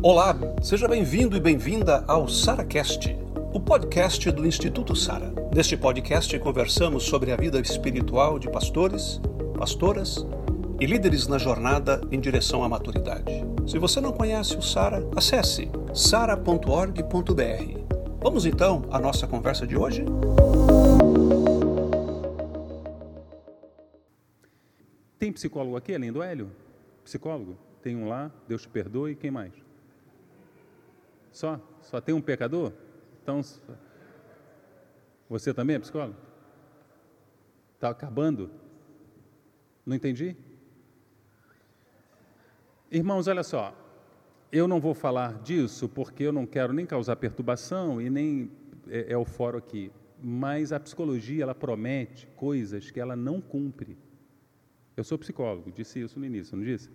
Olá, seja bem-vindo e bem-vinda ao SaraCast, o podcast do Instituto Sara. Neste podcast conversamos sobre a vida espiritual de pastores, pastoras e líderes na jornada em direção à maturidade. Se você não conhece o Sara, acesse sara.org.br. Vamos então à nossa conversa de hoje? Tem psicólogo aqui além do Hélio? Psicólogo? Tem um lá, Deus te perdoe, quem mais? Só? Só tem um pecador? Então, você também é psicólogo? Está acabando? Não entendi? Irmãos, olha só, eu não vou falar disso porque eu não quero nem causar perturbação e nem é, é o fórum aqui, mas a psicologia ela promete coisas que ela não cumpre. Eu sou psicólogo, disse isso no início, não disse?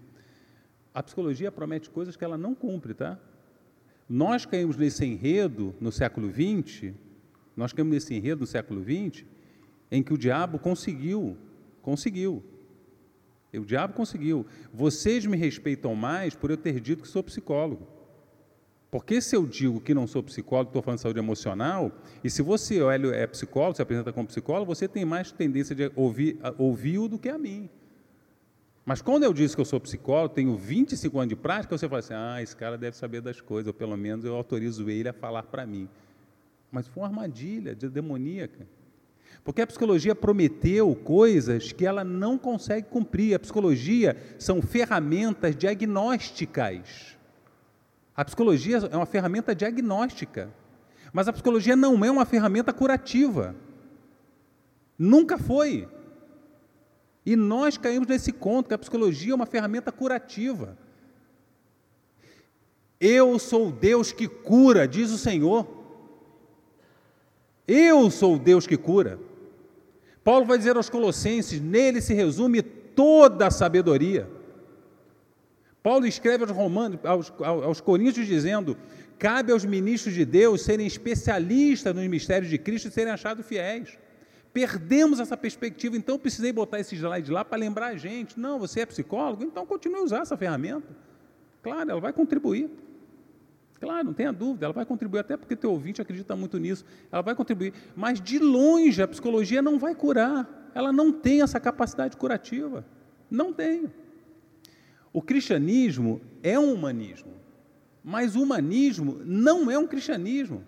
A psicologia promete coisas que ela não cumpre, tá? Nós caímos nesse enredo no século XX, nós caímos nesse enredo no século XX, em que o diabo conseguiu, conseguiu. O diabo conseguiu. Vocês me respeitam mais por eu ter dito que sou psicólogo. Porque se eu digo que não sou psicólogo, estou falando de saúde emocional, e se você, é psicólogo, se apresenta como psicólogo, você tem mais tendência de ouvir, ouvir do que a mim. Mas quando eu disse que eu sou psicólogo, tenho 25 anos de prática, você fala assim: ah, esse cara deve saber das coisas, ou pelo menos eu autorizo ele a falar para mim. Mas foi uma armadilha demoníaca. Porque a psicologia prometeu coisas que ela não consegue cumprir. A psicologia são ferramentas diagnósticas. A psicologia é uma ferramenta diagnóstica. Mas a psicologia não é uma ferramenta curativa. Nunca foi. E nós caímos nesse conto que a psicologia é uma ferramenta curativa. Eu sou Deus que cura, diz o Senhor. Eu sou Deus que cura. Paulo vai dizer aos Colossenses: nele se resume toda a sabedoria. Paulo escreve aos Romanos, aos, aos Coríntios, dizendo: cabe aos ministros de Deus serem especialistas nos mistérios de Cristo e serem achados fiéis. Perdemos essa perspectiva, então precisei botar esse slide lá para lembrar a gente. Não, você é psicólogo, então continue a usar essa ferramenta. Claro, ela vai contribuir. Claro, não tenha dúvida, ela vai contribuir, até porque teu ouvinte acredita muito nisso. Ela vai contribuir, mas de longe a psicologia não vai curar. Ela não tem essa capacidade curativa. Não tem. O cristianismo é um humanismo, mas o humanismo não é um cristianismo.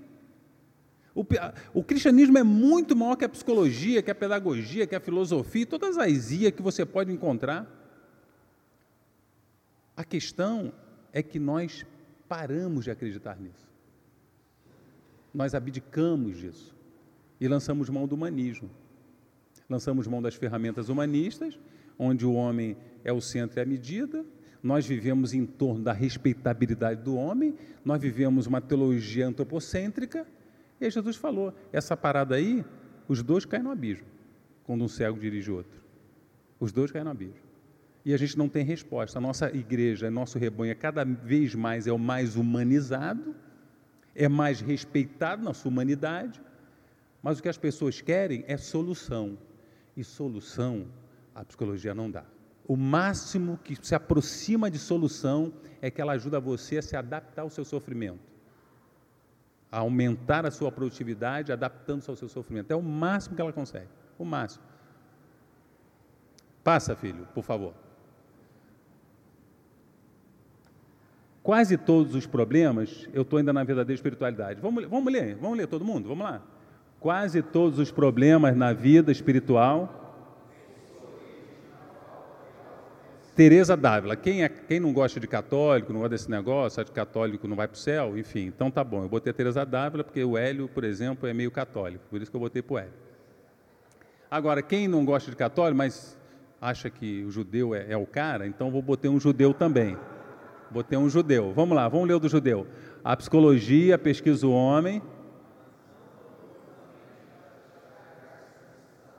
O, o, cristianismo é muito maior que a psicologia, que a pedagogia, que a filosofia, todas as ias que você pode encontrar. A questão é que nós paramos de acreditar nisso. Nós abdicamos disso e lançamos mão do humanismo. Lançamos mão das ferramentas humanistas, onde o homem é o centro e a medida. Nós vivemos em torno da respeitabilidade do homem, nós vivemos uma teologia antropocêntrica e aí Jesus falou: essa parada aí, os dois caem no abismo, quando um cego dirige outro. Os dois caem no abismo. E a gente não tem resposta. A nossa igreja, nosso rebanho, é cada vez mais é o mais humanizado, é mais respeitado na sua humanidade, mas o que as pessoas querem é solução. E solução a psicologia não dá. O máximo que se aproxima de solução é que ela ajuda você a se adaptar ao seu sofrimento a aumentar a sua produtividade, adaptando-se ao seu sofrimento. É o máximo que ela consegue, o máximo. Passa, filho, por favor. Quase todos os problemas, eu estou ainda na verdadeira espiritualidade. Vamos, vamos ler, vamos ler todo mundo? Vamos lá. Quase todos os problemas na vida espiritual Teresa Dávila, quem, é, quem não gosta de católico, não gosta desse negócio, de católico não vai para o céu, enfim, então tá bom. Eu botei a Teresa Dávila porque o Hélio, por exemplo, é meio católico, por isso que eu botei para o Hélio. Agora, quem não gosta de católico, mas acha que o judeu é, é o cara, então vou botar um judeu também. Botei um judeu. Vamos lá, vamos ler o do judeu. A psicologia pesquisa o homem.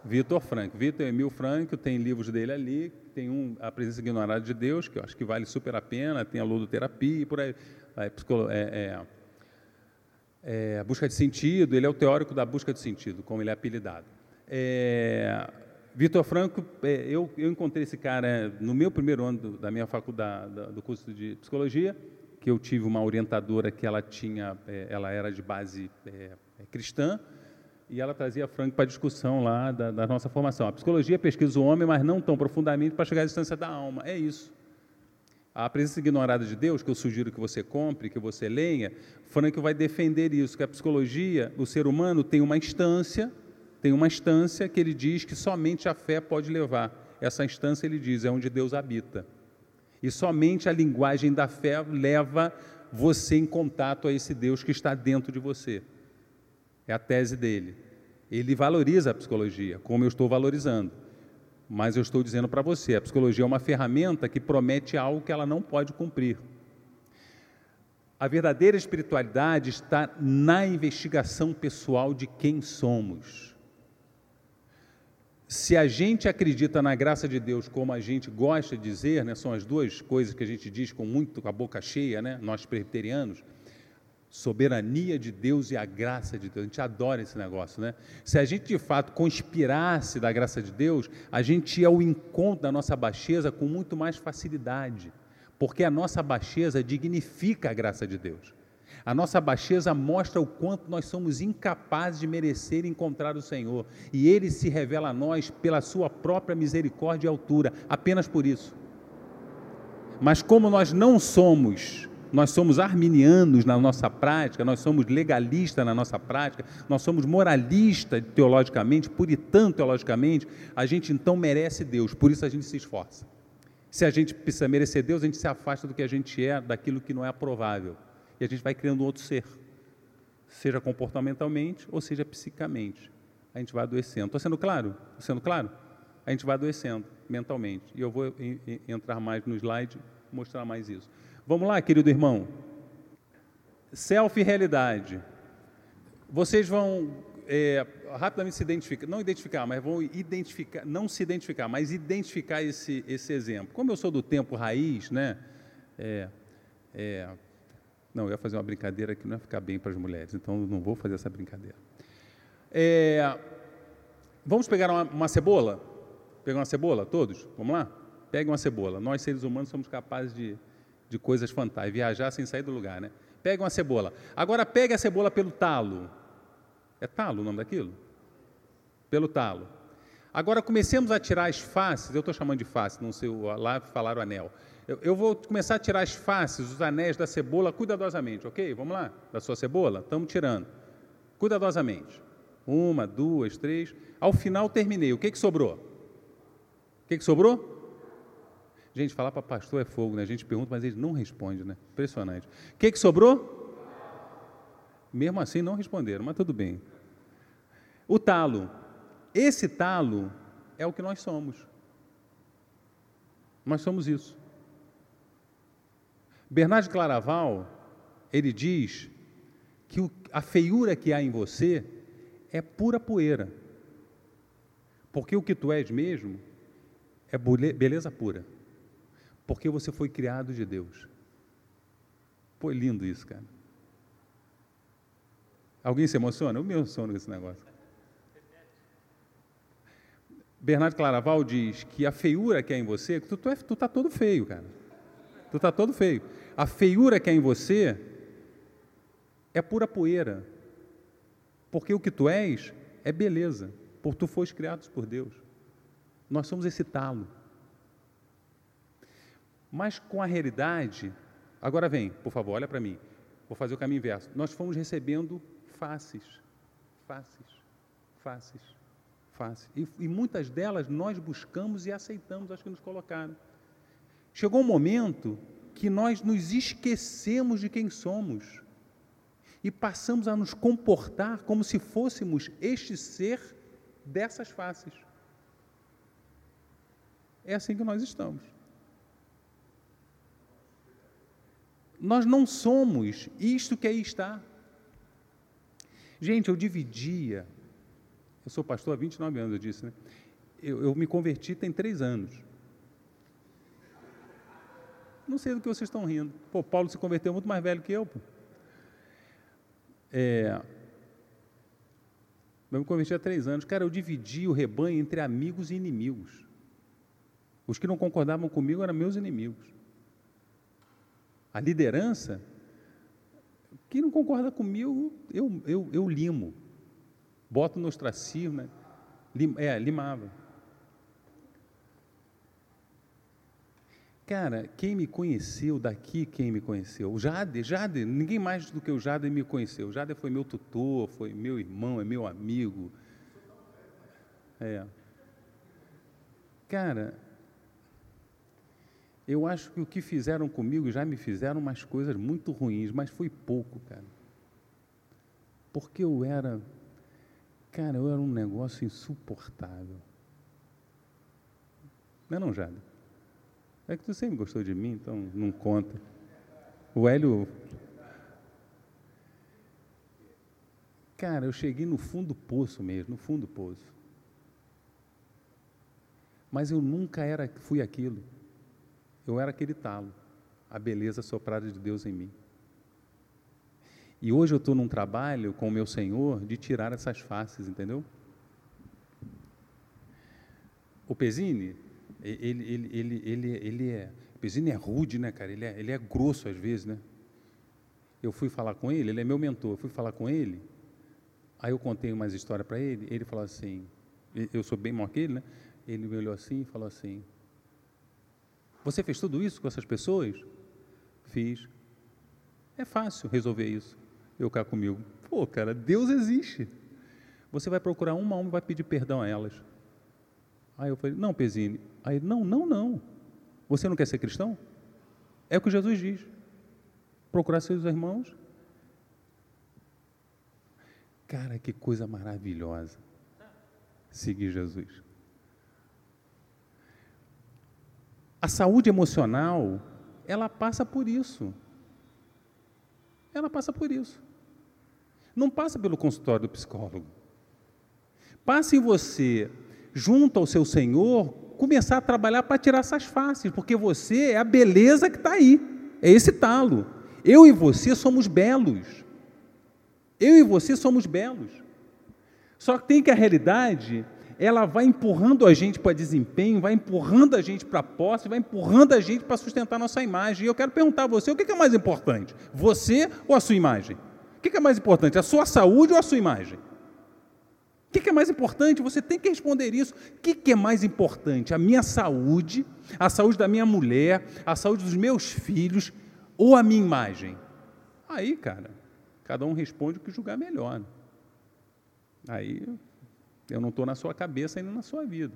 Vitor Frank. Vitor Emil Frank, tem livros dele ali, tem um, a presença ignorada de Deus, que eu acho que vale super a pena, tem a ludoterapia e por aí. É, é, é, a busca de sentido, ele é o teórico da busca de sentido, como ele é apelidado. É, Vitor Franco, é, eu, eu, encontrei esse cara no meu primeiro ano do, da minha faculdade, do curso de psicologia, que eu tive uma orientadora que ela tinha, é, ela era de base cristã, e ela trazia Frank para a discussão lá da, da, nossa formação. A psicologia pesquisa o homem, mas não tão profundamente para chegar à distância da alma. É isso. A presença ignorada de Deus, que eu sugiro que você compre, que você leia, Frank vai defender isso, que a psicologia, o ser humano tem uma instância, tem uma instância que ele diz que somente a fé pode levar. Essa instância, ele diz, é onde Deus habita. E somente a linguagem da fé leva você em contato a esse Deus que está dentro de você. É a tese dele. Ele valoriza a psicologia, como eu estou valorizando. Mas eu estou dizendo para você, a psicologia é uma ferramenta que promete algo que ela não pode cumprir. A verdadeira espiritualidade está na investigação pessoal de quem somos. Se a gente acredita na graça de Deus, como a gente gosta de dizer, né, são as duas coisas que a gente diz com muito com a boca cheia, né, nós presbiterianos, soberania de Deus e a graça de Deus. A gente adora esse negócio, né? Se a gente de fato conspirasse da graça de Deus, a gente ia ao encontro da nossa baixeza com muito mais facilidade, porque a nossa baixeza dignifica a graça de Deus. A nossa baixeza mostra o quanto nós somos incapazes de merecer encontrar o Senhor, e ele se revela a nós pela sua própria misericórdia e altura, apenas por isso. Mas como nós não somos nós somos arminianos na nossa prática, nós somos legalistas na nossa prática, nós somos moralistas teologicamente, puritano teologicamente, a gente então merece Deus, por isso a gente se esforça. Se a gente precisa merecer Deus, a gente se afasta do que a gente é, daquilo que não é aprovável. E a gente vai criando um outro ser, seja comportamentalmente ou seja psicamente. A gente vai adoecendo. Estou sendo claro? Estou sendo claro? A gente vai adoecendo mentalmente. E eu vou entrar mais no slide, mostrar mais isso. Vamos lá, querido irmão. Self-realidade. Vocês vão é, rapidamente se identificar, não identificar, mas vão identificar, não se identificar, mas identificar esse, esse exemplo. Como eu sou do tempo raiz, né? É, é, não, eu ia fazer uma brincadeira que não ia ficar bem para as mulheres, então não vou fazer essa brincadeira. É, vamos pegar uma, uma cebola? Pegar uma cebola, todos? Vamos lá? Pegue uma cebola. Nós, seres humanos, somos capazes de de coisas fantásticas, viajar sem sair do lugar, né? Pega uma cebola. Agora pegue a cebola pelo talo. É talo o nome daquilo? Pelo talo. Agora comecemos a tirar as faces, eu estou chamando de face, não sei, lá falaram anel. Eu, eu, vou começar a tirar as faces, os anéis da cebola cuidadosamente, ok? Vamos lá? Da sua cebola? Estamos tirando. Cuidadosamente. Uma, duas, três. Ao final terminei. O que, que sobrou? O que, que sobrou? Gente, falar para pastor é fogo, né? A gente pergunta, mas ele não responde, né? Impressionante. O que, que sobrou? Mesmo assim, não responderam, mas tudo bem. O talo. Esse talo é o que nós somos. Nós somos isso. Bernardo Claraval, ele diz que a feiura que há em você é pura poeira. Porque o que tu és mesmo é beleza pura porque você foi criado de Deus. Foi lindo isso, cara. Alguém se emociona? Eu me emociono com esse negócio. Bernardo Claraval diz que a feiura que é em você, tu, tu, é, tu tá todo feio, cara. Tu tá todo feio. A feiura que é em você é pura poeira. Porque o que tu és é beleza, porque tu foste criado por Deus. Nós somos esse talo. Mas com a realidade, agora vem, por favor, olha para mim. Vou fazer o caminho inverso. Nós fomos recebendo faces, faces, faces, faces. E, e muitas delas nós buscamos e aceitamos as que nos colocaram. Chegou um momento que nós nos esquecemos de quem somos e passamos a nos comportar como se fôssemos este ser dessas faces. É assim que nós estamos. Nós não somos isto que aí está. Gente, eu dividia. Eu sou pastor há 29 anos, eu disse, né? Eu, eu me converti tem três anos. Não sei do que vocês estão rindo. Pô, Paulo se converteu muito mais velho que eu. Pô. É, eu me converti há três anos. Cara, eu dividi o rebanho entre amigos e inimigos. Os que não concordavam comigo eram meus inimigos. A liderança, quem não concorda comigo, eu, eu, eu limo. Boto no ostracismo, né? Lim, é, limava. Cara, quem me conheceu daqui, quem me conheceu? O Jade, Jade, ninguém mais do que o Jade me conheceu. O Jade foi meu tutor, foi meu irmão, é meu amigo. É. Cara, eu acho que o que fizeram comigo já me fizeram umas coisas muito ruins, mas foi pouco, cara. Porque eu era, cara, eu era um negócio insuportável. Não é não, Jade? É que tu sempre gostou de mim, então não conta. O Hélio. Cara, eu cheguei no fundo do poço mesmo, no fundo do poço. Mas eu nunca era, fui aquilo. Eu era aquele talo, a beleza soprada de Deus em mim. E hoje eu estou num trabalho com o meu Senhor de tirar essas faces, entendeu? O Pesini, ele, ele, ele, ele, ele é. O Pesini é rude, né, cara? Ele é, ele é grosso às vezes, né? Eu fui falar com ele, ele é meu mentor. Eu fui falar com ele, aí eu contei umas histórias para ele. Ele falou assim: eu sou bem maior que ele, né? Ele me olhou assim e falou assim: Você fez tudo isso com essas pessoas? Fiz. É fácil resolver isso. Eu cá comigo. Pô, cara, Deus existe. Você vai procurar uma a uma e vai pedir perdão a elas. Aí eu falei, não, Pezine. Aí, não, não, não. Você não quer ser cristão? É o que Jesus diz. Procurar seus irmãos. Cara, que coisa maravilhosa. Seguir Jesus. A saúde emocional, ela passa por isso. Ela passa por isso. Não passa pelo consultório do psicólogo. Passa em você junto ao seu Senhor, começar a trabalhar para tirar essas faces, porque você é a beleza que está aí, é esse talo. Eu e você somos belos. Eu e você somos belos. Só que tem que a realidade, ela vai empurrando a gente para desempenho, vai empurrando a gente para posse, vai empurrando a gente para sustentar nossa imagem. E eu quero perguntar a você, o que é mais importante? Você ou a sua imagem? O que é mais importante, a sua saúde ou a sua imagem? O que é mais importante? Você tem que responder isso. O que é mais importante? A minha saúde, a saúde da minha mulher, a saúde dos meus filhos ou a minha imagem? Aí, cara, cada um responde o que julgar melhor. Aí eu não estou na sua cabeça ainda na sua vida.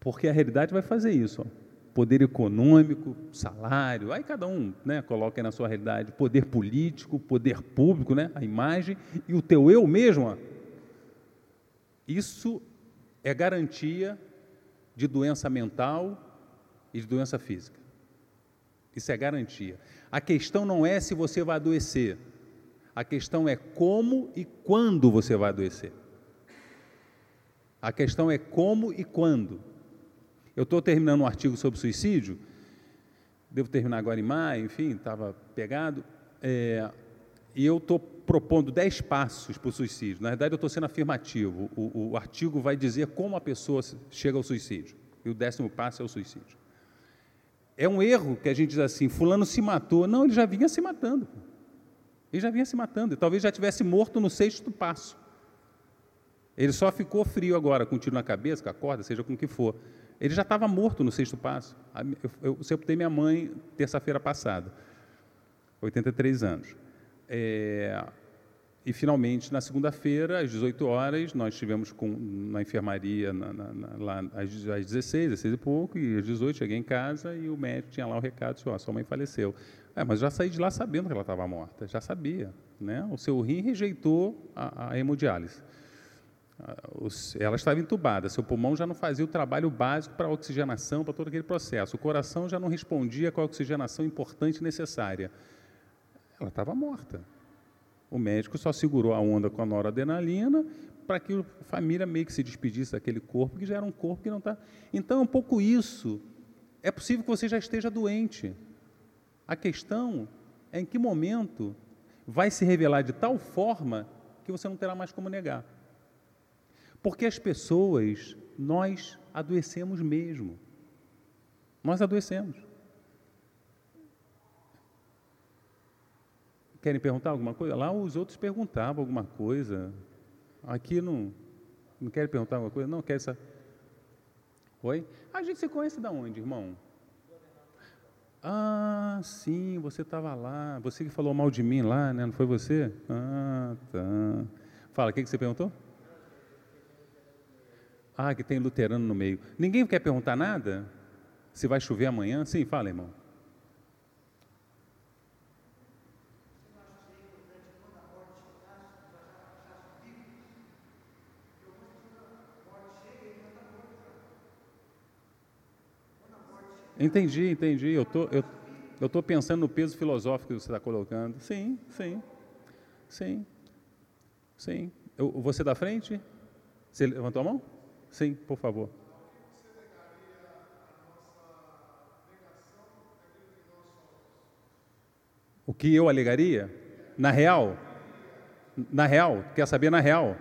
Porque a realidade vai fazer isso. Ó poder econômico, salário, aí cada um né, coloca aí na sua realidade, poder político, poder público, né, a imagem, e o teu eu mesmo, ó, isso é garantia de doença mental e de doença física. Isso é garantia. A questão não é se você vai adoecer, a questão é como e quando você vai adoecer. A questão é como e quando. Eu estou terminando um artigo sobre suicídio, devo terminar agora em maio, enfim, estava pegado, é, e eu estou propondo 10 passos para o suicídio. Na verdade, eu estou sendo afirmativo. O, o, artigo vai dizer como a pessoa chega ao suicídio. E o décimo passo é o suicídio. É um erro que a gente diz assim, fulano se matou. Não, ele já vinha se matando. Ele já vinha se matando. E talvez já tivesse morto no sexto passo. Ele só ficou frio agora, com um tiro na cabeça, com a corda, seja com o que for. Ele já estava morto no sexto passo. Eu, eu sepultei minha mãe terça-feira passada, 83 anos. É, e finalmente, na segunda-feira, às 18 horas, nós estivemos com, na enfermaria na, na, na, lá às, às 16, 16 e pouco, e às 18 cheguei em casa e o médico tinha lá o recado, disse, oh, sua mãe faleceu. É, mas já saí de lá sabendo que ela estava morta, já sabia. Né? O seu rim rejeitou a, a hemodiálise. Ela estava entubada, seu pulmão já não fazia o trabalho básico para a oxigenação, para todo aquele processo. O coração já não respondia com a oxigenação importante e necessária. Ela estava morta. O médico só segurou a onda com a noradrenalina para que a família meio que se despedisse daquele corpo, que já era um corpo que não está. Então, é um pouco isso. É possível que você já esteja doente. A questão é em que momento vai se revelar de tal forma que você não terá mais como negar. Porque as pessoas, nós adoecemos mesmo. Nós adoecemos. Querem perguntar alguma coisa? Lá os outros perguntavam alguma coisa. Aqui não, não querem perguntar alguma coisa? Não, quer saber. Oi? A gente se conhece da onde, irmão? Ah, sim, você estava lá. Você que falou mal de mim lá, né? Não foi você? Ah, tá. Fala, o que, que você perguntou? Ah, que tem luterano no meio. Ninguém quer perguntar nada? Se vai chover amanhã? Sim, fala, irmão. Entendi, entendi. Eu tô, eu, eu tô pensando no peso filosófico que você está colocando. Sim, sim, sim, sim. Eu, você da frente? Você levantou a mão? Sim, por favor. O que eu alegaria? Na real? Na real? Quer saber na real?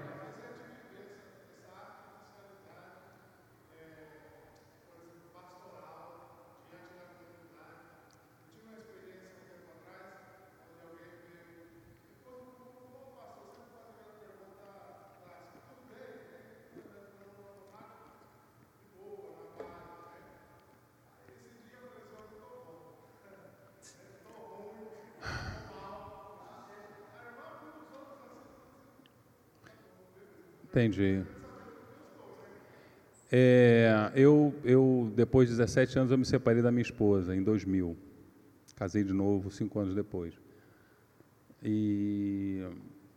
Entendi. É, eu, eu, depois de 17 anos, eu me separei da minha esposa, em 2000. Casei de novo, cinco anos depois. E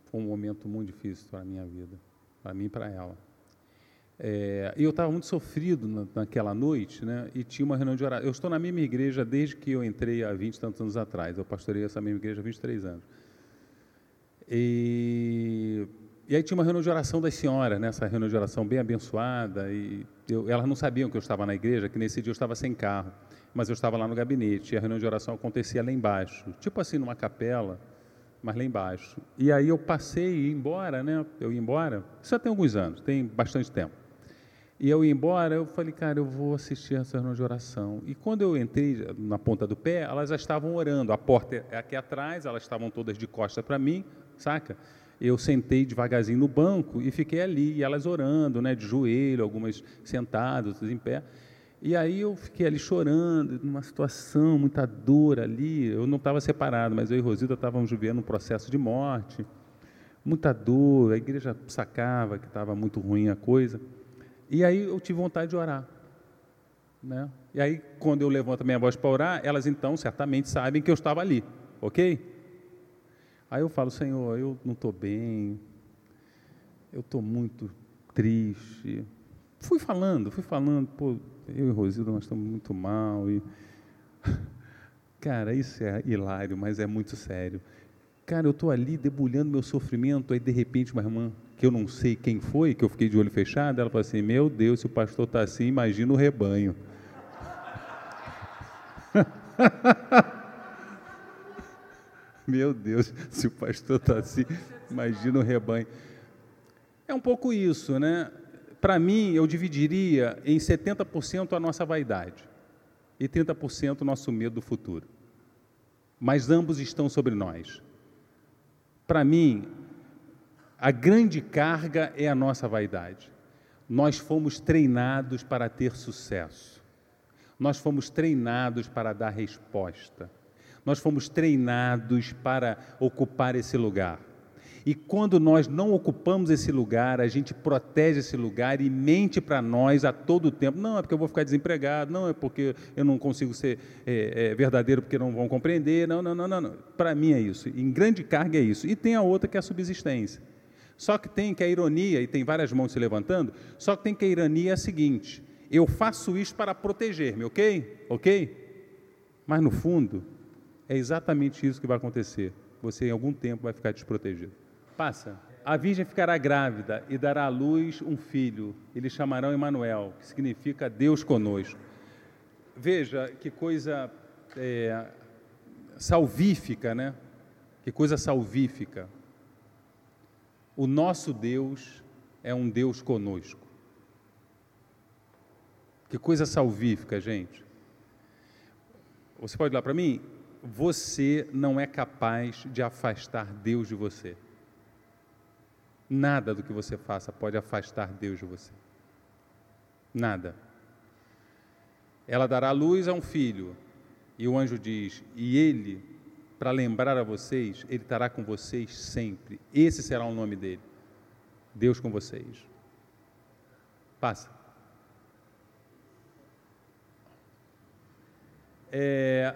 foi um momento muito difícil para a minha vida, para mim e para ela. É, e eu estava muito sofrido na, naquela noite, né? E tinha uma reunião de oração. Eu estou na mesma igreja desde que eu entrei há 20 e tantos anos atrás. Eu pastorei essa mesma igreja há 23 anos. E e aí tinha uma reunião de oração das senhoras, né? reunião de oração bem abençoada, e eu, elas não sabiam que eu estava na igreja, que nesse dia eu estava sem carro, mas eu estava lá no gabinete, e a reunião de oração acontecia lá embaixo, tipo assim, numa capela, mas lá embaixo. E aí eu passei e ia embora, né? Eu ia embora, isso já tem alguns anos, tem bastante tempo. E eu ia embora, eu falei, cara, eu vou assistir essa reunião de oração. E quando eu entrei na ponta do pé, elas já estavam orando. A porta é aqui atrás, elas estavam todas de costa para mim, saca? Eu sentei devagarzinho no banco e fiquei ali, e elas orando, né, de joelho, algumas sentadas, outras em pé. E aí eu fiquei ali chorando, numa situação, muita dor ali. Eu não estava separado, mas eu e Rosita estávamos vivendo um processo de morte, muita dor, a igreja sacava que estava muito ruim a coisa. E aí eu tive vontade de orar. Né? E aí, quando eu levanto a minha voz para orar, elas então certamente sabem que eu estava ali, ok? Aí eu falo, Senhor, eu não estou bem, eu estou muito triste. Fui falando, fui falando, pô, eu e Rosilda, nós estamos muito mal. E... Cara, isso é hilário, mas é muito sério. Cara, eu estou ali debulhando meu sofrimento, aí de repente uma irmã, que eu não sei quem foi, que eu fiquei de olho fechado, ela falou assim, meu Deus, se o pastor está assim, imagina o rebanho. Meu Deus, se o pastor está assim, imagina o rebanho. É um pouco isso, né? Para mim, eu dividiria em 70% a nossa vaidade e 30% o nosso medo do futuro. Mas ambos estão sobre nós. Para mim, a grande carga é a nossa vaidade. Nós fomos treinados para ter sucesso. Nós fomos treinados para dar resposta. Nós fomos treinados para ocupar esse lugar. E quando nós não ocupamos esse lugar, a gente protege esse lugar e mente para nós a todo tempo. Não, é porque eu vou ficar desempregado, não é porque eu não consigo ser é, é, verdadeiro porque não vão compreender. Não, não, não, não. não. Para mim é isso. Em grande carga é isso. E tem a outra que é a subsistência. Só que tem que a ironia, e tem várias mãos se levantando, só que tem que a ironia é a seguinte: eu faço isso para proteger-me, ok? Ok? Mas no fundo, é exatamente isso que vai acontecer. Você, em algum tempo, vai ficar desprotegido. Passa. A virgem ficará grávida e dará à luz um filho. Eles chamarão Emanuel, que significa Deus conosco. Veja que coisa é, salvífica, né? Que coisa salvífica. O nosso Deus é um Deus conosco. Que coisa salvífica, gente. Você pode ir lá para mim? Você não é capaz de afastar Deus de você. Nada do que você faça pode afastar Deus de você. Nada. Ela dará luz a um filho, e o anjo diz: E ele, para lembrar a vocês, ele estará com vocês sempre. Esse será o nome dele. Deus com vocês. Passa. É,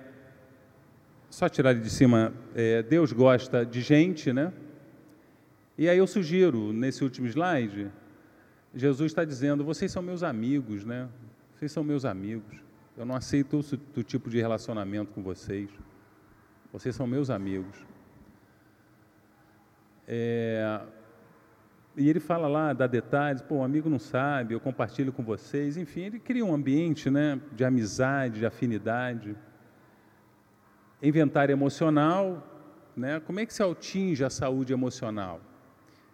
só tirar de cima, é, Deus gosta de gente, né? E aí eu sugiro, nesse último slide, Jesus está dizendo: vocês são meus amigos, né? Vocês são meus amigos. Eu não aceito outro tipo de relacionamento com vocês. Vocês são meus amigos. É, e ele fala lá, dá detalhes, pô, amigo não sabe, eu compartilho com vocês, enfim, ele cria um ambiente né, de amizade, de afinidade inventário emocional, né? como é que se atinge a saúde emocional?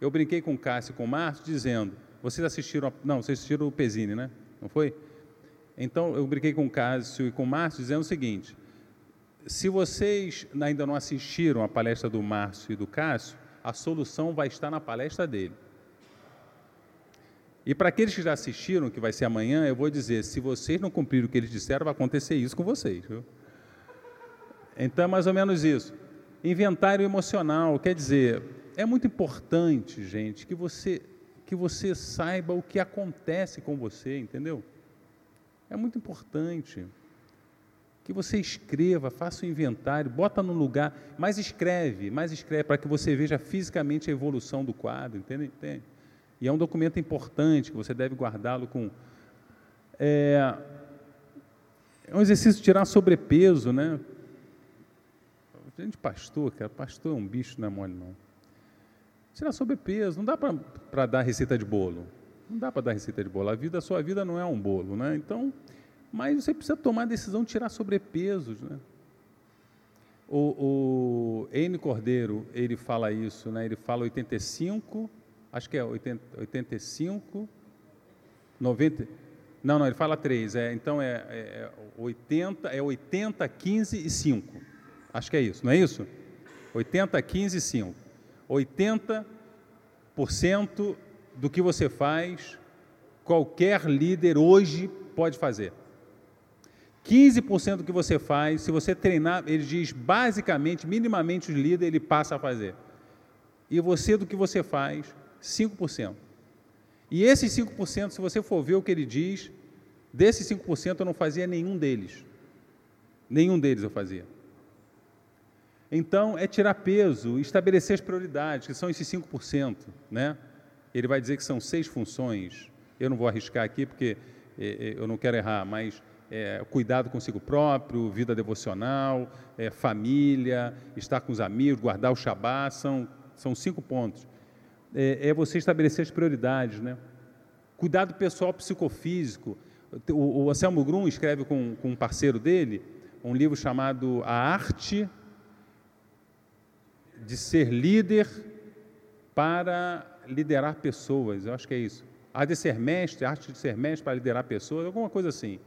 Eu brinquei com o Cássio e com o Márcio dizendo, vocês assistiram, a, não, vocês assistiram o Pesini, né? Não foi? Então, eu brinquei com o Cássio e com o Márcio dizendo o seguinte, se vocês ainda não assistiram a palestra do Márcio e do Cássio, a solução vai estar na palestra dele. E para aqueles que já assistiram, que vai ser amanhã, eu vou dizer: se vocês não cumprirem o que eles disseram, vai acontecer isso com vocês. Viu? Então é mais ou menos isso. Inventário emocional, quer dizer, é muito importante, gente, que você que você saiba o que acontece com você, entendeu? É muito importante que você escreva, faça o um inventário, bota no lugar, mas escreve, mas escreve para que você veja fisicamente a evolução do quadro, entende? entende? E é um documento importante que você deve guardá-lo com é, é um exercício de tirar sobrepeso, né? Gente, pastor, cara, pastor é um bicho, não é mole, não. Tirar sobrepeso, não dá para dar receita de bolo. Não dá para dar receita de bolo. A vida, a sua vida não é um bolo, né? Então, mas você precisa tomar a decisão de tirar sobrepesos, né? O, o N Cordeiro, ele fala isso, né? Ele fala 85, acho que é 80, 85, 90, não, não, ele fala 3, é, então é, é 80, é 80, 15 e 5. Acho que é isso, não é isso? 80, 15, 5. 80% do que você faz, qualquer líder hoje pode fazer. 15% do que você faz, se você treinar, ele diz basicamente, minimamente, o líder ele passa a fazer. E você, do que você faz, 5%. E esses 5%, se você for ver o que ele diz, desses 5% eu não fazia nenhum deles. Nenhum deles eu fazia. Então, é tirar peso, estabelecer as prioridades, que são esses 5%. Né? Ele vai dizer que são seis funções. Eu não vou arriscar aqui porque é, é, eu não quero errar, mas é, cuidado consigo próprio, vida devocional, família, estar com os amigos, guardar o Shabá, são, são cinco pontos. É, é você estabelecer as prioridades. Né? Cuidado pessoal psicofísico. O, o Anselmo Grum escreve com, com um parceiro dele um livro chamado A Arte de ser líder para liderar pessoas, eu acho que é isso. A de ser mestre, a arte de ser mestre para liderar pessoas, alguma coisa assim.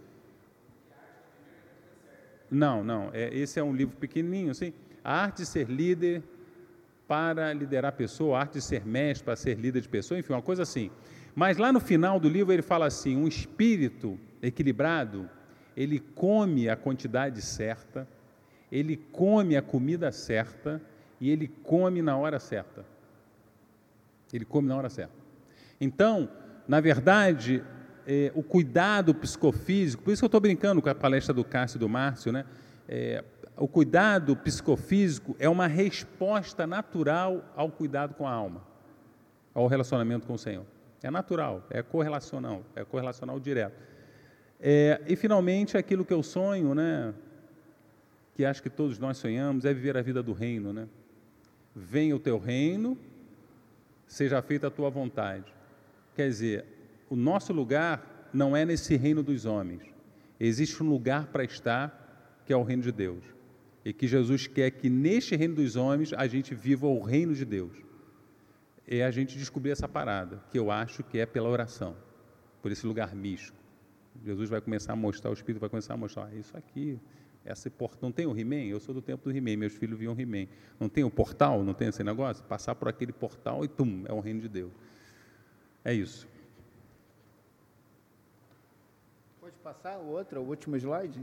Não, não, é, esse é um livro pequenininho, assim. A arte de ser líder para liderar pessoa, a arte de ser mestre para ser líder de pessoa, enfim, uma coisa assim. Mas lá no final do livro ele fala assim: um espírito equilibrado, ele come a quantidade certa, ele come a comida certa e ele come na hora certa. Ele come na hora certa. Então, na verdade, é, o cuidado psicofísico, por isso que eu estou brincando com a palestra do Cássio e do Márcio, né? É, o cuidado psicofísico é uma resposta natural ao cuidado com a alma, ao relacionamento com o Senhor. É natural, é correlacional, é correlacional direto. É, e finalmente aquilo que eu sonho, né, que acho que todos nós sonhamos, é viver a vida do reino, né? Venha o teu reino, seja feita a tua vontade. Quer dizer, o nosso lugar não é nesse reino dos homens. Existe um lugar para estar, que é o reino de Deus. E que Jesus quer que neste reino dos homens a gente viva o reino de Deus. É a gente descobrir essa parada, que eu acho que é pela oração, por esse lugar místico. Jesus vai começar a mostrar, o Espírito vai começar a mostrar, ah, isso aqui, Esse portão, não tem o He-Man? Eu sou do tempo do He-Man, meus filhos viam He-Man. Não tem o portal? Não tem esse negócio? Passar por aquele portal e tum, é o reino de Deus. É isso. Pode passar o outro, o último slide?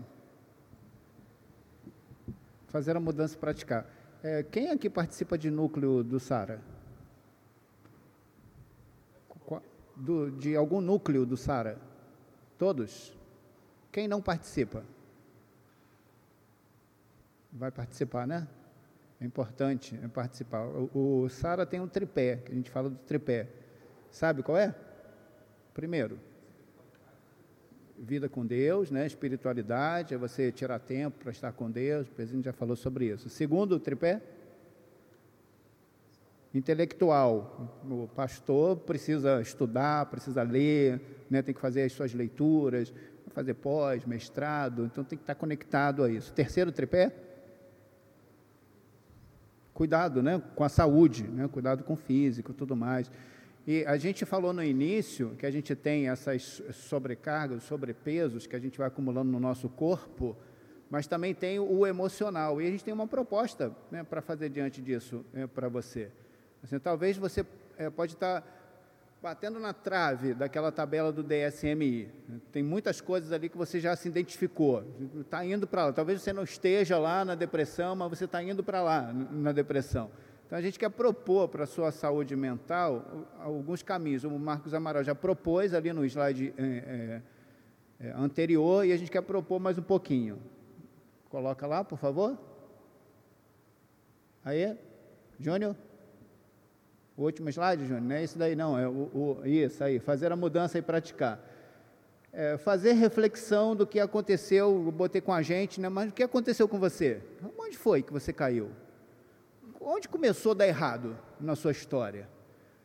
Fazer a mudança e praticar. É, quem aqui participa de núcleo do SARA? Do, de algum núcleo do SARA? Todos? Quem não participa? Vai participar, né? É importante é participar. O, o SARA tem um tripé, que a gente fala do tripé. Sabe qual é? Primeiro, vida com Deus, né? espiritualidade, é você tirar tempo para estar com Deus, o presidente já falou sobre isso. Segundo tripé, intelectual. O pastor precisa estudar, precisa ler, né? tem que fazer as suas leituras, fazer pós, mestrado, então tem que estar conectado a isso. Terceiro tripé, cuidado né? com a saúde, né? cuidado com o físico tudo mais. E a gente falou no início que a gente tem essas sobrecargas, sobrepesos que a gente vai acumulando no nosso corpo, mas também tem o emocional. E a gente tem uma proposta né, para fazer diante disso né, para você. Assim, talvez você é, pode estar batendo na trave daquela tabela do DSMI. Tem muitas coisas ali que você já se identificou. Está indo para lá. Talvez você não esteja lá na depressão, mas você está indo para lá na depressão. Então a gente quer propor para a sua saúde mental alguns caminhos. O Marcos Amaral já propôs ali no slide é, é, é, anterior e a gente quer propor mais um pouquinho. Coloca lá, por favor. Aí, Júnior. O último slide, Júnior, não é isso daí não, é o, o, isso aí, fazer a mudança e praticar. É, fazer reflexão do que aconteceu, eu botei com a gente, né, mas o que aconteceu com você? Onde foi que você caiu? onde começou a dar errado na sua história?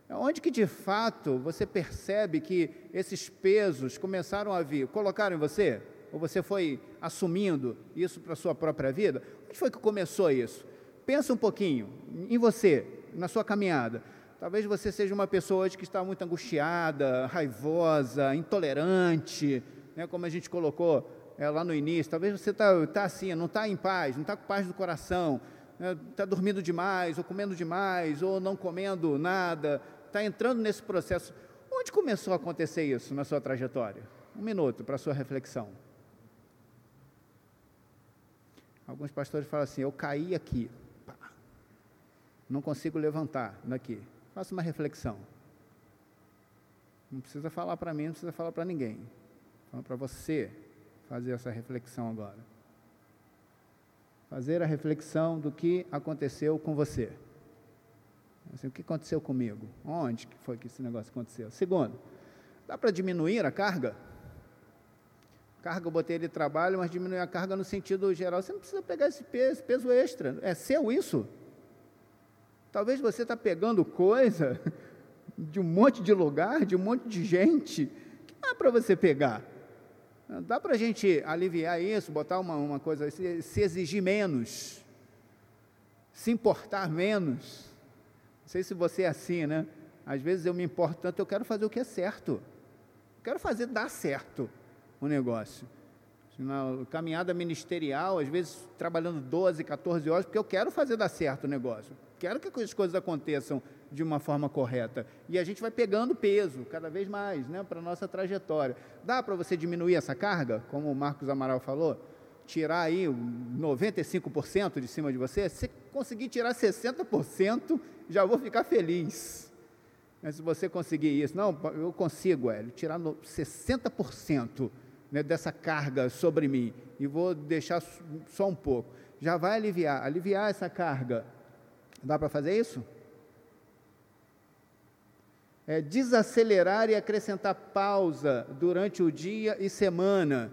Onde que de fato você percebe que esses pesos começaram a vir? Colocaram em você? Ou você foi assumindo isso para a sua própria vida? Onde foi que começou isso? Pensa um pouquinho em você, na sua caminhada. Talvez você seja uma pessoa hoje que está muito angustiada, raivosa, intolerante, né, como a gente colocou é, lá no início. Talvez você está tá assim, não está em paz, não está com paz do coração, está né, dormindo demais, ou comendo demais, ou não comendo nada, está entrando nesse processo. Onde começou a acontecer isso na sua trajetória? Um minuto para a sua reflexão. Alguns pastores falam assim: eu caí aqui, não consigo levantar daqui. Faça uma reflexão. Não precisa falar para mim, não precisa falar para ninguém. Fala para você fazer essa reflexão agora fazer a reflexão do que aconteceu com você. Assim, o que aconteceu comigo? Onde que foi que esse negócio aconteceu? Segundo, dá para diminuir a carga? Carga, eu botei de trabalho, mas diminuir a carga no sentido geral. Você não precisa pegar esse peso, esse peso extra. É seu isso. Talvez você está pegando coisa de um monte de lugar, de um monte de gente, que é para você pegar. Dá para a gente aliviar isso, botar uma, uma coisa, se, se exigir menos, se importar menos. Não sei se você é assim, né? Às vezes eu me importo tanto, eu quero fazer o que é certo. Eu quero fazer dar certo o negócio. Na caminhada ministerial, às vezes trabalhando 12, 14 horas, porque eu quero fazer dar certo o negócio. Quero que as coisas aconteçam de uma forma correta. E a gente vai pegando peso cada vez mais né, para a nossa trajetória. Dá para você diminuir essa carga, como o Marcos Amaral falou? Tirar aí 95% de cima de você? Se conseguir tirar 60%, já vou ficar feliz. Mas se você conseguir isso, não, eu consigo, Hélio, tirar 60% né, dessa carga sobre mim e vou deixar só um pouco. Já vai aliviar, aliviar essa carga. Dá para fazer isso? É, desacelerar e acrescentar pausa durante o dia e semana.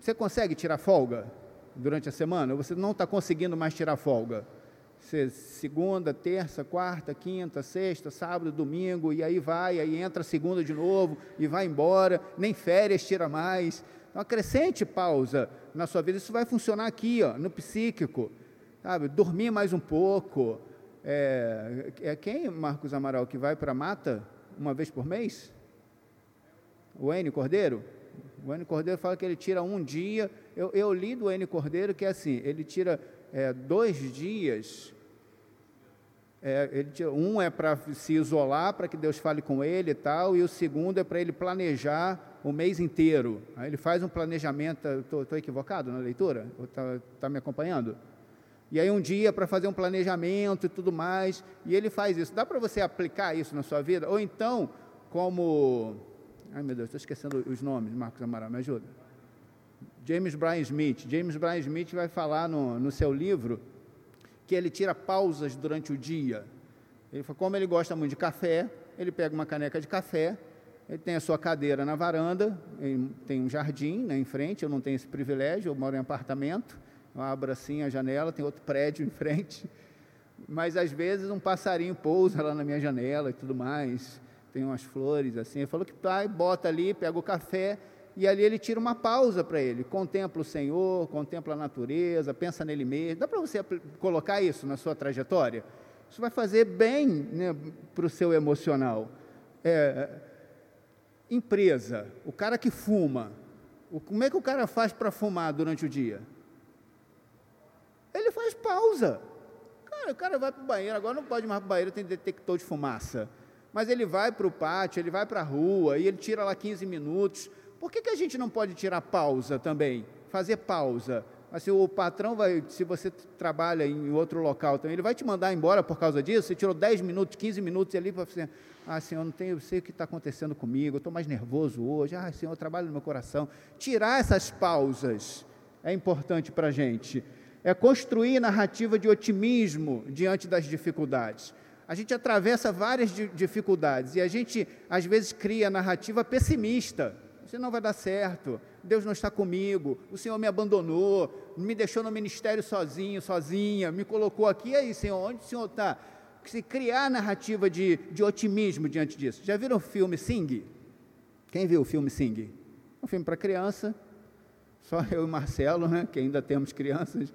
Você consegue tirar folga durante a semana? Você não está conseguindo mais tirar folga? Você, segunda, terça, quarta, quinta, sexta, sábado, domingo, e aí vai, aí entra segunda de novo e vai embora, nem férias tira mais. Então, acrescente pausa na sua vida. Isso vai funcionar aqui, ó, no psíquico. Sabe? Dormir mais um pouco, é, é quem, Marcos Amaral, que vai para a mata uma vez por mês? O N Cordeiro? O N Cordeiro fala que ele tira um dia, Eu, eu li do N. Cordeiro que é assim, ele tira é, dois dias é, ele, um é para se isolar, para que Deus fale com ele e tal, e o segundo é para ele planejar o mês inteiro. Aí ele faz um planejamento. Estou equivocado na leitura? Está tá me acompanhando? E aí um dia para fazer um planejamento e tudo mais, e ele faz isso. Dá para você aplicar isso na sua vida? Ou então, como. Ai meu Deus, estou esquecendo os nomes, Marcos Amaral, me ajuda. James Bryan Smith. James Bryan Smith vai falar no, no seu livro que ele tira pausas durante o dia. Ele fala, como ele gosta muito de café, ele pega uma caneca de café, ele tem a sua cadeira na varanda, tem um jardim né, em frente, eu não tenho esse privilégio, eu moro em apartamento, abro assim a janela, tem outro prédio em frente, mas às vezes um passarinho pousa lá na minha janela e tudo mais, tem umas flores assim, ele falou que pai, bota ali, pega o café, e ali ele tira uma pausa para ele, contempla o Senhor, contempla a natureza, pensa nele mesmo. Dá para você colocar isso na sua trajetória? Isso vai fazer bem né, para o seu emocional. É, empresa, o cara que fuma, o, como é que o cara faz para fumar durante o dia? Faz pausa. Cara, o cara vai para o banheiro, agora não pode mais para o banheiro, tem detector de fumaça. Mas ele vai para o pátio, ele vai para a rua, e ele tira lá 15 minutos por que, que a gente não pode tirar pausa também? Fazer pausa. Assim, o patrão vai, se você trabalha em outro local também, ele vai te mandar embora por causa disso. Você tirou 10 minutos, 15 minutos ali para você. Ah, senhor, não tenho, eu sei o que está acontecendo comigo, eu estou mais nervoso hoje. Ah, senhor, eu trabalho no meu coração. Tirar essas pausas é importante para a gente. É construir narrativa de otimismo diante das dificuldades. A gente atravessa várias dificuldades e a gente, às vezes, cria narrativa pessimista isso não vai dar certo, Deus não está comigo, o Senhor me abandonou, me deixou no ministério sozinho, sozinha, me colocou aqui, e aí, Senhor, onde o Senhor está? Se criar narrativa de, de otimismo diante disso. Já viram o filme Sing? Quem viu o filme Sing? Um filme para criança, só eu e Marcelo, né, que ainda temos crianças.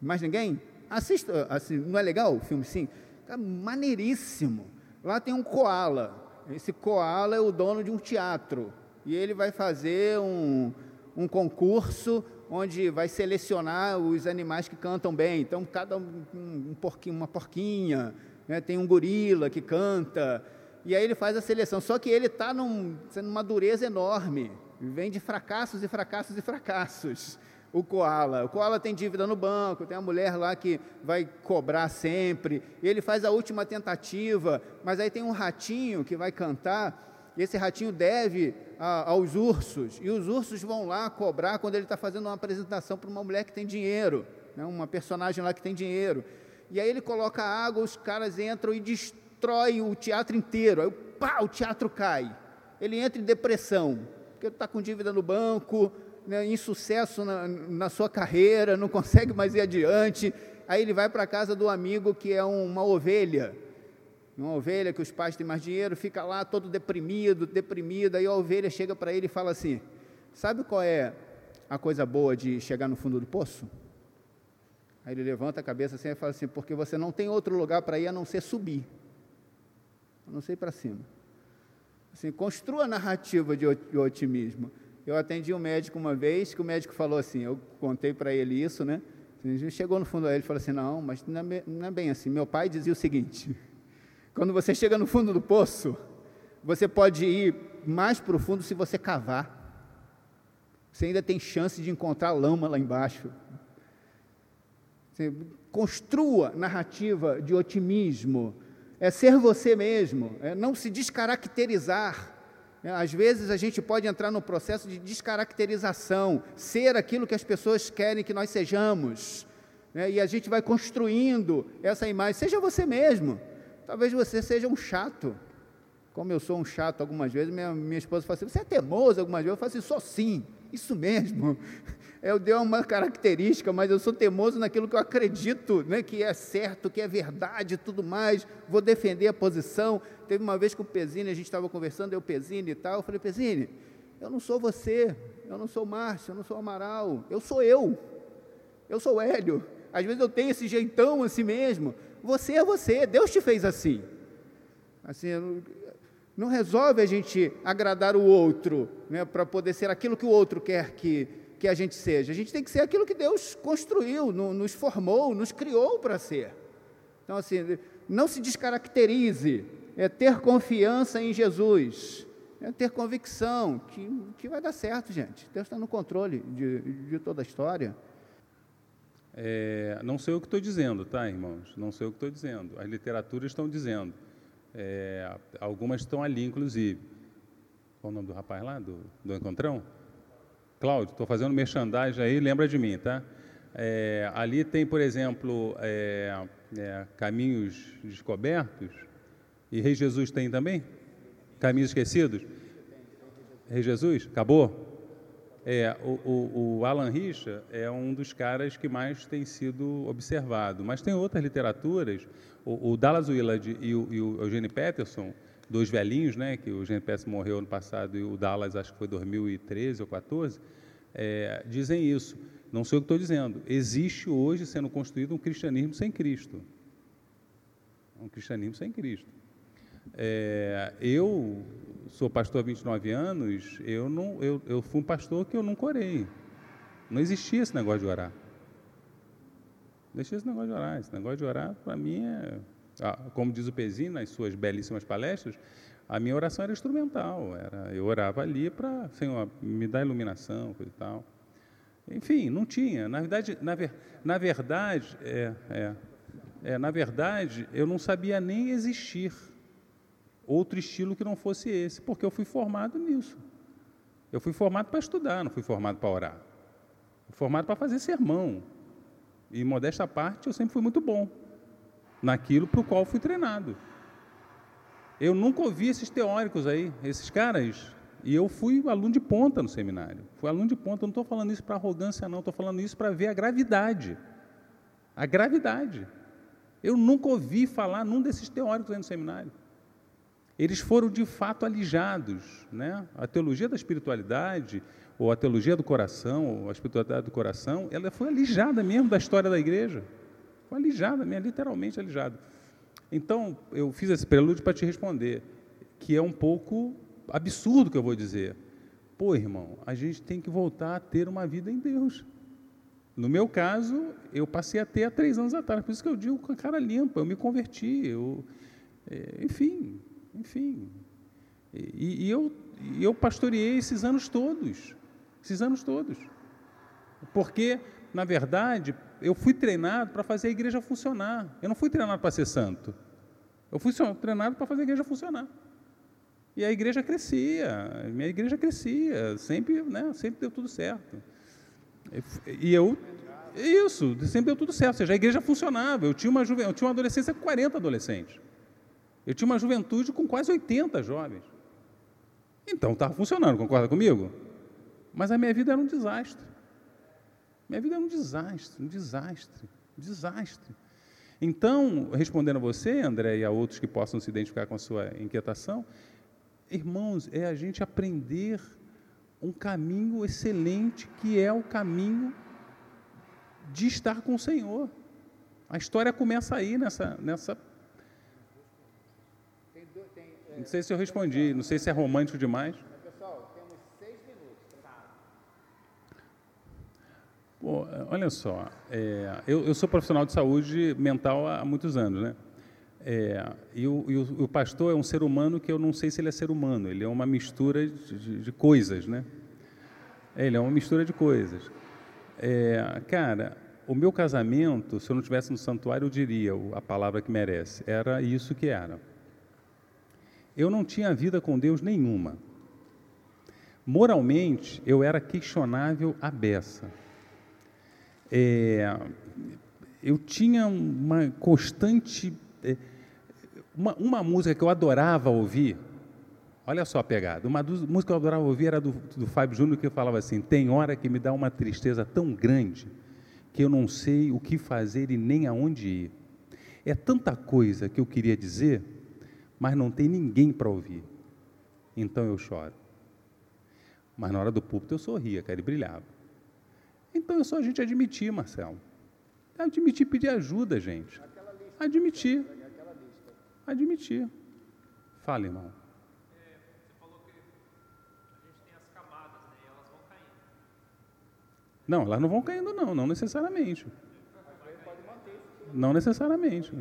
Mais ninguém? Assista, assim, não é legal o filme Sing? É maneiríssimo. Lá tem um koala. Esse koala é o dono de um teatro e ele vai fazer um, um concurso onde vai selecionar os animais que cantam bem. Então, cada um, um porquinho, uma porquinha, né? tem um gorila que canta, e aí ele faz a seleção. Só que ele está num, numa dureza enorme, vem de fracassos e fracassos e fracassos. O koala. O koala tem dívida no banco, tem a mulher lá que vai cobrar sempre. Ele faz a última tentativa, mas aí tem um ratinho que vai cantar e esse ratinho deve a, aos ursos, e os ursos vão lá cobrar quando ele está fazendo uma apresentação para uma mulher que tem dinheiro, né, uma personagem lá que tem dinheiro. E aí ele coloca água, os caras entram e destroem o teatro inteiro. Aí pá, o teatro cai. Ele entra em depressão, porque está com dívida no banco, né, insucesso na, na sua carreira, não consegue mais ir adiante. Aí ele vai para a casa do amigo que é uma ovelha uma ovelha que os pais têm mais dinheiro, fica lá todo deprimido, deprimido, aí a ovelha chega para ele e fala assim: Sabe qual é a coisa boa de chegar no fundo do poço? Aí ele levanta a cabeça assim e fala assim: Porque você não tem outro lugar para ir a não ser subir, a não ser para cima. Assim, construa a narrativa de otimismo. Eu atendi um médico uma vez que o médico falou assim: Eu contei para ele isso, né? Chegou no fundo, ele falou assim: Não, mas não é bem assim. Meu pai dizia o seguinte. Quando você chega no fundo do poço, você pode ir mais profundo se você cavar. Você ainda tem chance de encontrar lama lá embaixo. Você construa narrativa de otimismo. É ser você mesmo, é não se descaracterizar. É, às vezes a gente pode entrar no processo de descaracterização, ser aquilo que as pessoas querem que nós sejamos. Né? E a gente vai construindo essa imagem. Seja você mesmo. Talvez você seja um chato. Como eu sou um chato algumas vezes, minha, minha esposa fala assim: você é teimoso algumas vezes? Eu falo assim: sou sim, isso mesmo. Eu dei uma característica, mas eu sou teimoso naquilo que eu acredito, né, que é certo, que é verdade e tudo mais. Vou defender a posição. Teve uma vez com o Pezine, a gente estava conversando, eu, Pezine e tal. Eu falei: Pezine, eu não sou você, eu não sou Márcio, eu não sou Amaral, eu sou eu. Eu sou Hélio. Às vezes eu tenho esse jeitão assim mesmo, você é você, Deus te fez assim. Assim, não resolve a gente agradar o outro, né, para poder ser aquilo que o outro quer que, que a gente seja. A gente tem que ser aquilo que Deus construiu, no, nos formou, nos criou para ser. Então, assim, não se descaracterize, é ter confiança em Jesus, é ter convicção que, que vai dar certo, gente. Deus está no controle de, de toda a história. É, não sei o que estou dizendo, tá, irmãos? Não sei o que estou dizendo. As literaturas estão dizendo. É, algumas estão ali, inclusive. Qual o nome do rapaz lá, do, do Encontrão? Cláudio, estou fazendo merchandising aí, lembra de mim, tá? É, ali tem, por exemplo, é, é, Caminhos Descobertos, e Rei Jesus tem também? Caminhos Esquecidos? Rei Jesus? Acabou? É, o, o, o, Alan Richa é um dos caras que mais tem sido observado, mas tem outras literaturas. O, o Dallas Willard e o, e o Eugene Peterson, dois velhinhos, né, que o Peterson morreu ano passado e o Dallas acho que foi 2013 ou 14, é, dizem isso. Não sei o que estou dizendo. Existe hoje sendo construído um cristianismo sem Cristo. Um cristianismo sem Cristo. É, eu sou pastor há 29 anos, eu, não, eu, eu fui um pastor que eu nunca orei. Não existia esse negócio de orar. Não existia esse negócio de orar. Esse negócio de orar, para mim, é. Ah, como diz o Pezinho nas suas belíssimas palestras, a minha oração era instrumental. Era, eu orava ali para, Senhor, me dar iluminação, coisa e tal. Enfim, não tinha. Na verdade, na, ver, na verdade, é, é, é, na verdade, eu não sabia nem existir outro estilo que não fosse esse, porque eu fui formado nisso. Eu fui formado para estudar, não fui formado para orar. Fui formado para fazer sermão. E, modesta parte, eu sempre fui muito bom naquilo para o qual fui treinado. Eu nunca ouvi esses teóricos aí, esses caras, e eu fui aluno de ponta no seminário. Fui aluno de ponta, eu não estou falando isso para arrogância, não, estou falando isso para ver a gravidade. A gravidade. Eu nunca ouvi falar num desses teóricos aí no seminário eles foram de fato alijados. Né? A teologia da espiritualidade, ou a teologia do coração, ou a espiritualidade do coração, ela foi alijada mesmo da história da igreja. Foi alijada mesmo, literalmente alijada. Então, eu fiz esse prelúdio para te responder, que é um pouco absurdo que eu vou dizer. Pô, irmão, a gente tem que voltar a ter uma vida em Deus. No meu caso, eu passei a ter há três anos atrás, por isso que eu digo com a cara limpa, eu me converti, eu, é, enfim, enfim. E, e eu, eu pastoreei esses anos todos. Esses anos todos. Porque, na verdade, eu fui treinado para fazer a igreja funcionar. Eu não fui treinado para ser santo. Eu fui treinado para fazer a igreja funcionar. E a igreja crescia, minha igreja crescia, sempre, né, sempre deu tudo certo. E eu, isso, sempre deu tudo certo, ou seja, a igreja funcionava. Eu tinha uma, eu tinha uma adolescência com 40 adolescentes. Eu tinha uma juventude com quase 80 jovens. Então estava funcionando, concorda comigo? Mas a minha vida era um desastre. Minha vida era um desastre, um desastre, um desastre. Então, respondendo a você, André, e a outros que possam se identificar com a sua inquietação, irmãos, é a gente aprender um caminho excelente que é o caminho de estar com o Senhor. A história começa aí nessa, nessa não sei se eu respondi, não sei se é romântico demais. Pessoal, temos seis minutos. Pô, olha só, é, eu, eu, sou profissional de saúde mental há muitos anos, né? É, e, o, e o, o, pastor é um ser humano que eu não sei se ele é ser humano, ele é uma mistura de, de, de coisas, né? É, ele é uma mistura de coisas. É, cara, o meu casamento, se eu não estivesse no santuário, eu diria a palavra que merece. Era isso que era. Eu não tinha vida com Deus nenhuma. Moralmente, eu era questionável à beça. É, eu tinha uma constante. É, uma, uma, música que eu adorava ouvir, olha só a pegada, uma música que eu adorava ouvir era do, do Fábio Júnior, que falava assim: Tem hora que me dá uma tristeza tão grande que eu não sei o que fazer e nem aonde ir. É tanta coisa que eu queria dizer mas não tem ninguém para ouvir. Então eu choro. Mas na hora do púlpito eu sorria, cara, e brilhava. Então é só a gente admitir, Marcelo. Admitir pedir ajuda, gente. Admitir. Admitir. Fala, irmão. Não, elas não vão caindo, não, não necessariamente. Não necessariamente.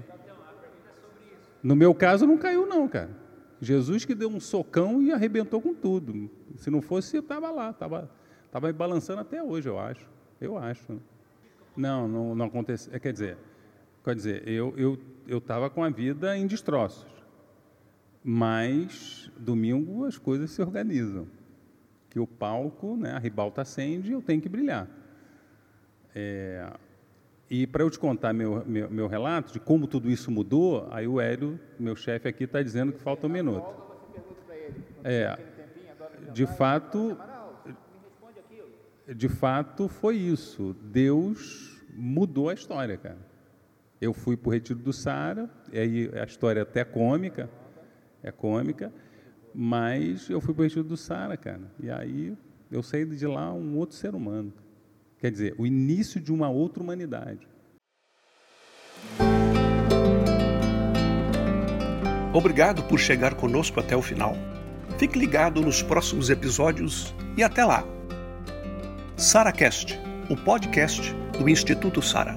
No meu caso, não caiu, não, cara. Jesus que deu um socão e arrebentou com tudo. Se não fosse, eu estava lá, estava tava me balançando até hoje, eu acho. Eu acho. Não, não, não aconteceu. É, quer dizer, quer dizer, eu eu eu estava com a vida em destroços, mas domingo as coisas se organizam. Que o palco, né, a ribalta acende, eu tenho que brilhar. É, e para eu te contar meu, meu, meu, relato de como tudo isso mudou, aí o Hélio, meu chefe aqui, está dizendo que falta um minuto. É, de fato, de fato foi isso. Deus mudou a história, cara. Eu fui para o Retiro do Sara, aí a história é até cômica, é cômica, mas eu fui para o Retiro do Sara, cara. E aí eu saí de lá um outro ser humano. Quer dizer, o início de uma outra humanidade. Obrigado por chegar conosco até o final. Fique ligado nos próximos episódios e até lá. SaraCast, o podcast do Instituto Sara.